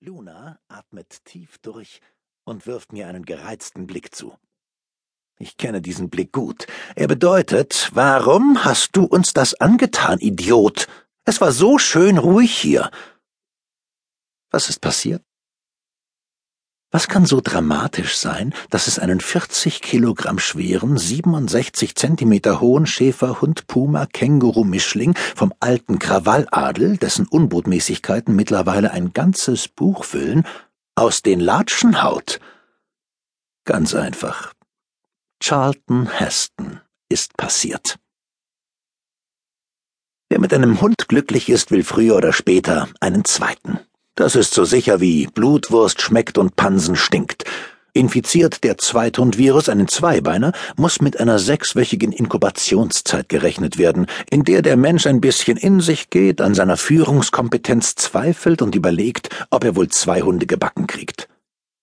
Luna atmet tief durch und wirft mir einen gereizten Blick zu. Ich kenne diesen Blick gut. Er bedeutet, warum hast du uns das angetan, Idiot? Es war so schön ruhig hier. Was ist passiert? Was kann so dramatisch sein, dass es einen 40 Kilogramm schweren, 67 Zentimeter hohen Schäferhund Puma Känguru Mischling vom alten Krawalladel, dessen Unbotmäßigkeiten mittlerweile ein ganzes Buch füllen, aus den Latschen haut? Ganz einfach. Charlton Heston ist passiert. Wer mit einem Hund glücklich ist, will früher oder später einen zweiten. Das ist so sicher wie Blutwurst schmeckt und Pansen stinkt. Infiziert der Zweithundvirus einen Zweibeiner, muss mit einer sechswöchigen Inkubationszeit gerechnet werden, in der der Mensch ein bisschen in sich geht, an seiner Führungskompetenz zweifelt und überlegt, ob er wohl zwei Hunde gebacken kriegt.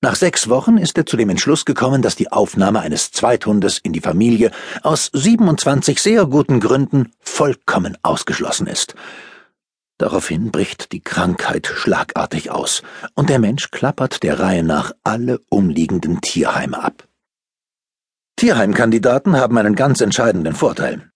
Nach sechs Wochen ist er zu dem Entschluss gekommen, dass die Aufnahme eines Zweithundes in die Familie aus 27 sehr guten Gründen vollkommen ausgeschlossen ist. Daraufhin bricht die Krankheit schlagartig aus, und der Mensch klappert der Reihe nach alle umliegenden Tierheime ab. Tierheimkandidaten haben einen ganz entscheidenden Vorteil.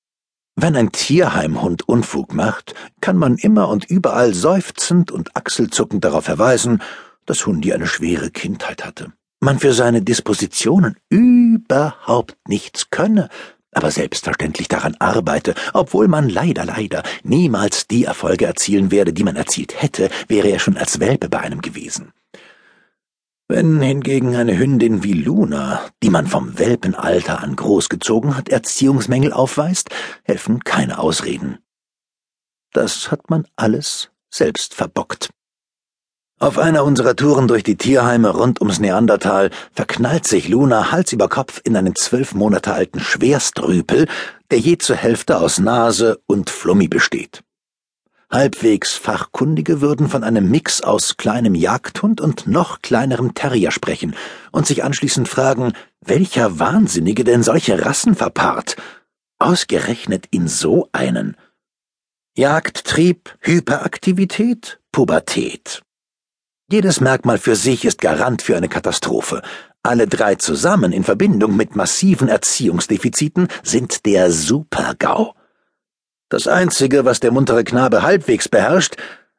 Wenn ein Tierheimhund Unfug macht, kann man immer und überall seufzend und achselzuckend darauf verweisen, dass Hundi eine schwere Kindheit hatte, man für seine Dispositionen überhaupt nichts könne, aber selbstverständlich daran arbeite, obwohl man leider, leider niemals die Erfolge erzielen werde, die man erzielt hätte, wäre er schon als Welpe bei einem gewesen. Wenn hingegen eine Hündin wie Luna, die man vom Welpenalter an großgezogen hat, Erziehungsmängel aufweist, helfen keine Ausreden. Das hat man alles selbst verbockt. Auf einer unserer Touren durch die Tierheime rund ums Neandertal verknallt sich Luna Hals über Kopf in einen zwölf Monate alten Schwerstrüpel, der je zur Hälfte aus Nase und Flummi besteht. Halbwegs Fachkundige würden von einem Mix aus kleinem Jagdhund und noch kleinerem Terrier sprechen und sich anschließend fragen, welcher Wahnsinnige denn solche Rassen verpaart. Ausgerechnet in so einen. Jagdtrieb, Hyperaktivität, Pubertät. Jedes Merkmal für sich ist Garant für eine Katastrophe. Alle drei zusammen in Verbindung mit massiven Erziehungsdefiziten sind der Super-GAU. Das Einzige, was der muntere Knabe halbwegs beherrscht,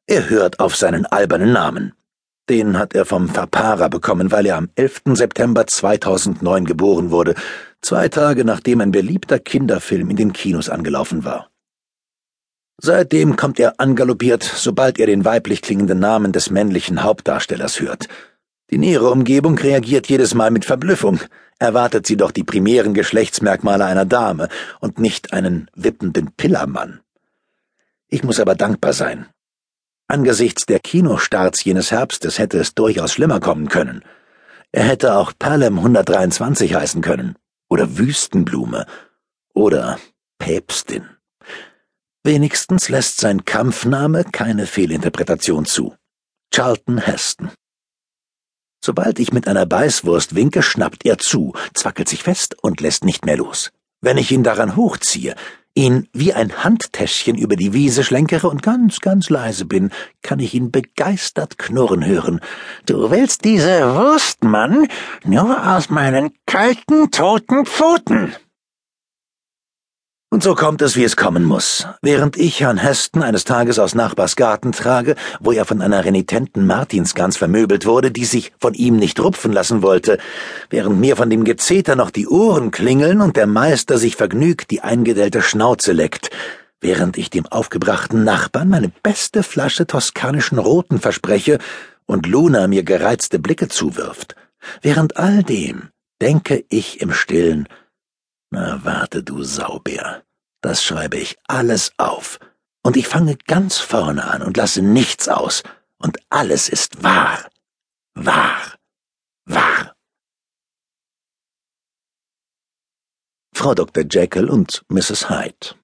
er hört auf seinen albernen Namen. Den hat er vom Verpara bekommen, weil er am 11. September 2009 geboren wurde, zwei Tage nachdem ein beliebter Kinderfilm in den Kinos angelaufen war. Seitdem kommt er angaloppiert, sobald er den weiblich klingenden Namen des männlichen Hauptdarstellers hört. Die nähere Umgebung reagiert jedes Mal mit Verblüffung. Erwartet sie doch die primären Geschlechtsmerkmale einer Dame und nicht einen wippenden Pillermann. Ich muss aber dankbar sein. Angesichts der Kinostarts jenes Herbstes hätte es durchaus schlimmer kommen können. Er hätte auch Palem 123 heißen können. Oder Wüstenblume. Oder Päpstin. Wenigstens lässt sein Kampfname keine Fehlinterpretation zu. Charlton Heston. Sobald ich mit einer Beißwurst winke, schnappt er zu, zwackelt sich fest und lässt nicht mehr los. Wenn ich ihn daran hochziehe, ihn wie ein Handtäschchen über die Wiese schlenkere und ganz, ganz leise bin, kann ich ihn begeistert knurren hören. Du willst diese Wurst, Mann, nur aus meinen kalten, toten Pfoten. Und so kommt es, wie es kommen muss. Während ich Herrn Heston eines Tages aus Nachbars Garten trage, wo er von einer renitenten Martinsgans vermöbelt wurde, die sich von ihm nicht rupfen lassen wollte, während mir von dem Gezeter noch die Ohren klingeln und der Meister sich vergnügt die eingedellte Schnauze leckt, während ich dem aufgebrachten Nachbarn meine beste Flasche toskanischen Roten verspreche und Luna mir gereizte Blicke zuwirft. Während all dem denke ich im Stillen, na warte, du Saubär. Das schreibe ich alles auf. Und ich fange ganz vorne an und lasse nichts aus. Und alles ist wahr. Wahr. Wahr. Frau Dr. Jekyll und Mrs. Hyde.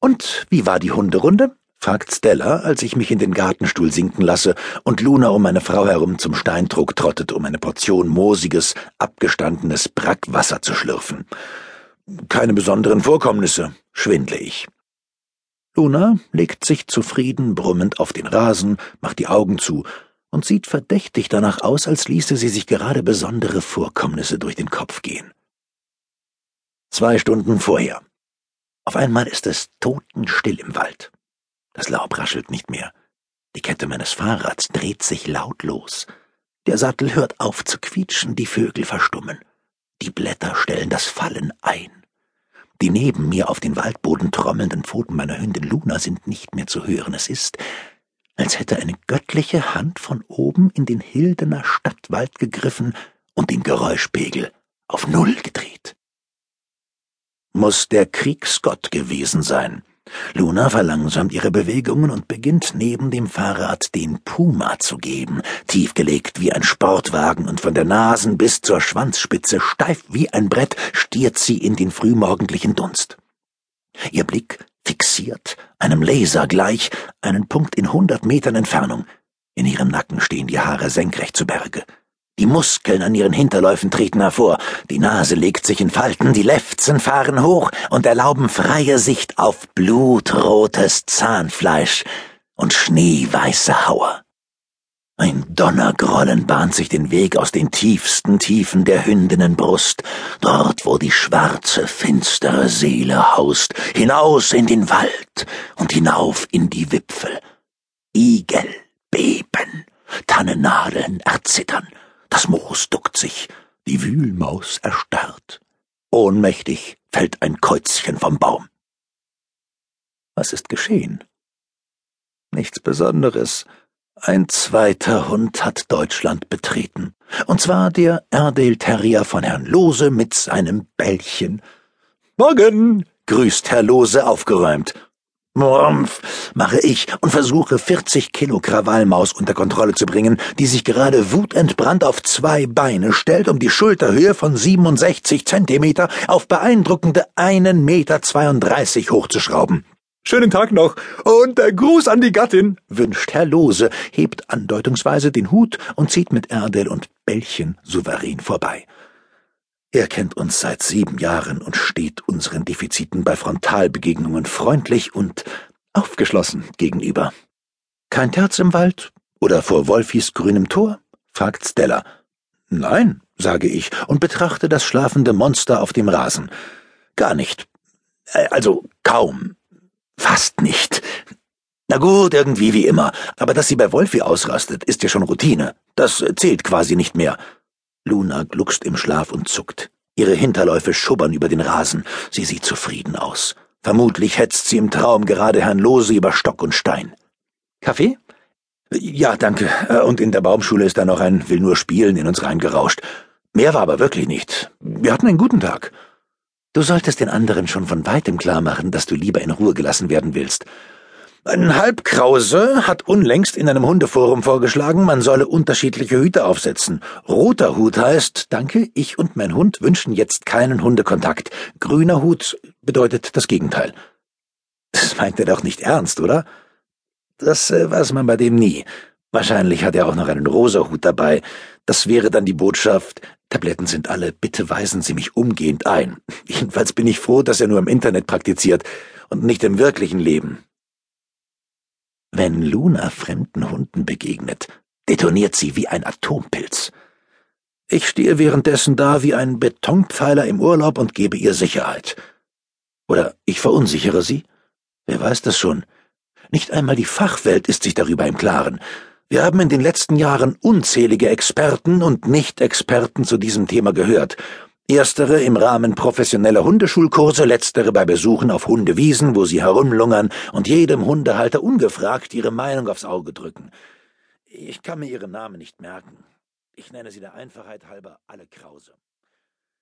Und wie war die Hunderunde? Fragt Stella, als ich mich in den Gartenstuhl sinken lasse und Luna um meine Frau herum zum Steindruck trottet, um eine Portion moosiges, abgestandenes Brackwasser zu schlürfen. Keine besonderen Vorkommnisse, schwindle ich. Luna legt sich zufrieden brummend auf den Rasen, macht die Augen zu und sieht verdächtig danach aus, als ließe sie sich gerade besondere Vorkommnisse durch den Kopf gehen. Zwei Stunden vorher. Auf einmal ist es totenstill im Wald. Das Laub raschelt nicht mehr. Die Kette meines Fahrrads dreht sich lautlos. Der Sattel hört auf zu quietschen, die Vögel verstummen. Die Blätter stellen das Fallen ein. Die neben mir auf den Waldboden trommelnden Pfoten meiner Hündin Luna sind nicht mehr zu hören. Es ist, als hätte eine göttliche Hand von oben in den Hildener Stadtwald gegriffen und den Geräuschpegel auf Null gedreht. Muss der Kriegsgott gewesen sein. Luna verlangsamt ihre Bewegungen und beginnt neben dem Fahrrad den Puma zu geben, tiefgelegt wie ein Sportwagen und von der Nasen bis zur Schwanzspitze steif wie ein Brett stiert sie in den frühmorgendlichen Dunst. Ihr Blick fixiert, einem Laser gleich, einen Punkt in hundert Metern Entfernung. In ihrem Nacken stehen die Haare senkrecht zu Berge. Die Muskeln an ihren Hinterläufen treten hervor, die Nase legt sich in Falten, die Lefzen fahren hoch und erlauben freie Sicht auf blutrotes Zahnfleisch und schneeweiße Hauer. Ein Donnergrollen bahnt sich den Weg aus den tiefsten Tiefen der Hündinnenbrust, dort wo die schwarze, finstere Seele haust, hinaus in den Wald und hinauf in die Wipfel. Igel beben, Tannennadeln erzittern, das Moos duckt sich, die Wühlmaus erstarrt. Ohnmächtig fällt ein Käuzchen vom Baum. Was ist geschehen? Nichts Besonderes. Ein zweiter Hund hat Deutschland betreten. Und zwar der Erdale Terrier von Herrn Lose mit seinem Bällchen. Morgen, grüßt Herr Lose aufgeräumt. Rumpf, mache ich und versuche 40 Kilo Krawallmaus unter Kontrolle zu bringen, die sich gerade wutentbrannt auf zwei Beine stellt, um die Schulterhöhe von 67 Zentimeter auf beeindruckende einen Meter 32 hochzuschrauben. Schönen Tag noch und der Gruß an die Gattin, wünscht Herr Lose, hebt andeutungsweise den Hut und zieht mit Erdel und Bällchen souverän vorbei. Er kennt uns seit sieben Jahren und steht unseren Defiziten bei Frontalbegegnungen freundlich und aufgeschlossen gegenüber. Kein Terz im Wald oder vor Wolfis grünem Tor? fragt Stella. Nein, sage ich und betrachte das schlafende Monster auf dem Rasen. Gar nicht. Äh, also kaum. Fast nicht. Na gut, irgendwie wie immer. Aber dass sie bei Wolfi ausrastet, ist ja schon Routine. Das zählt quasi nicht mehr. Luna gluckst im Schlaf und zuckt. Ihre Hinterläufe schubbern über den Rasen. Sie sieht zufrieden aus. Vermutlich hetzt sie im Traum gerade Herrn Lose über Stock und Stein. Kaffee? Ja, danke. Und in der Baumschule ist da noch ein Will nur spielen in uns reingerauscht. Mehr war aber wirklich nicht. Wir hatten einen guten Tag. Du solltest den anderen schon von weitem klar machen, dass du lieber in Ruhe gelassen werden willst. Ein Halbkrause hat unlängst in einem Hundeforum vorgeschlagen, man solle unterschiedliche Hüte aufsetzen. Roter Hut heißt, danke, ich und mein Hund wünschen jetzt keinen Hundekontakt. Grüner Hut bedeutet das Gegenteil. Das meint er doch nicht ernst, oder? Das äh, weiß man bei dem nie. Wahrscheinlich hat er auch noch einen rosa Hut dabei. Das wäre dann die Botschaft, Tabletten sind alle, bitte weisen Sie mich umgehend ein. Jedenfalls bin ich froh, dass er nur im Internet praktiziert und nicht im wirklichen Leben. Wenn Luna fremden Hunden begegnet, detoniert sie wie ein Atompilz. Ich stehe währenddessen da wie ein Betonpfeiler im Urlaub und gebe ihr Sicherheit. Oder ich verunsichere sie? Wer weiß das schon? Nicht einmal die Fachwelt ist sich darüber im Klaren. Wir haben in den letzten Jahren unzählige Experten und Nicht-Experten zu diesem Thema gehört, Erstere im Rahmen professioneller Hundeschulkurse, letztere bei Besuchen auf Hundewiesen, wo sie herumlungern und jedem Hundehalter ungefragt ihre Meinung aufs Auge drücken. Ich kann mir ihre Namen nicht merken. Ich nenne sie der Einfachheit halber alle Krause.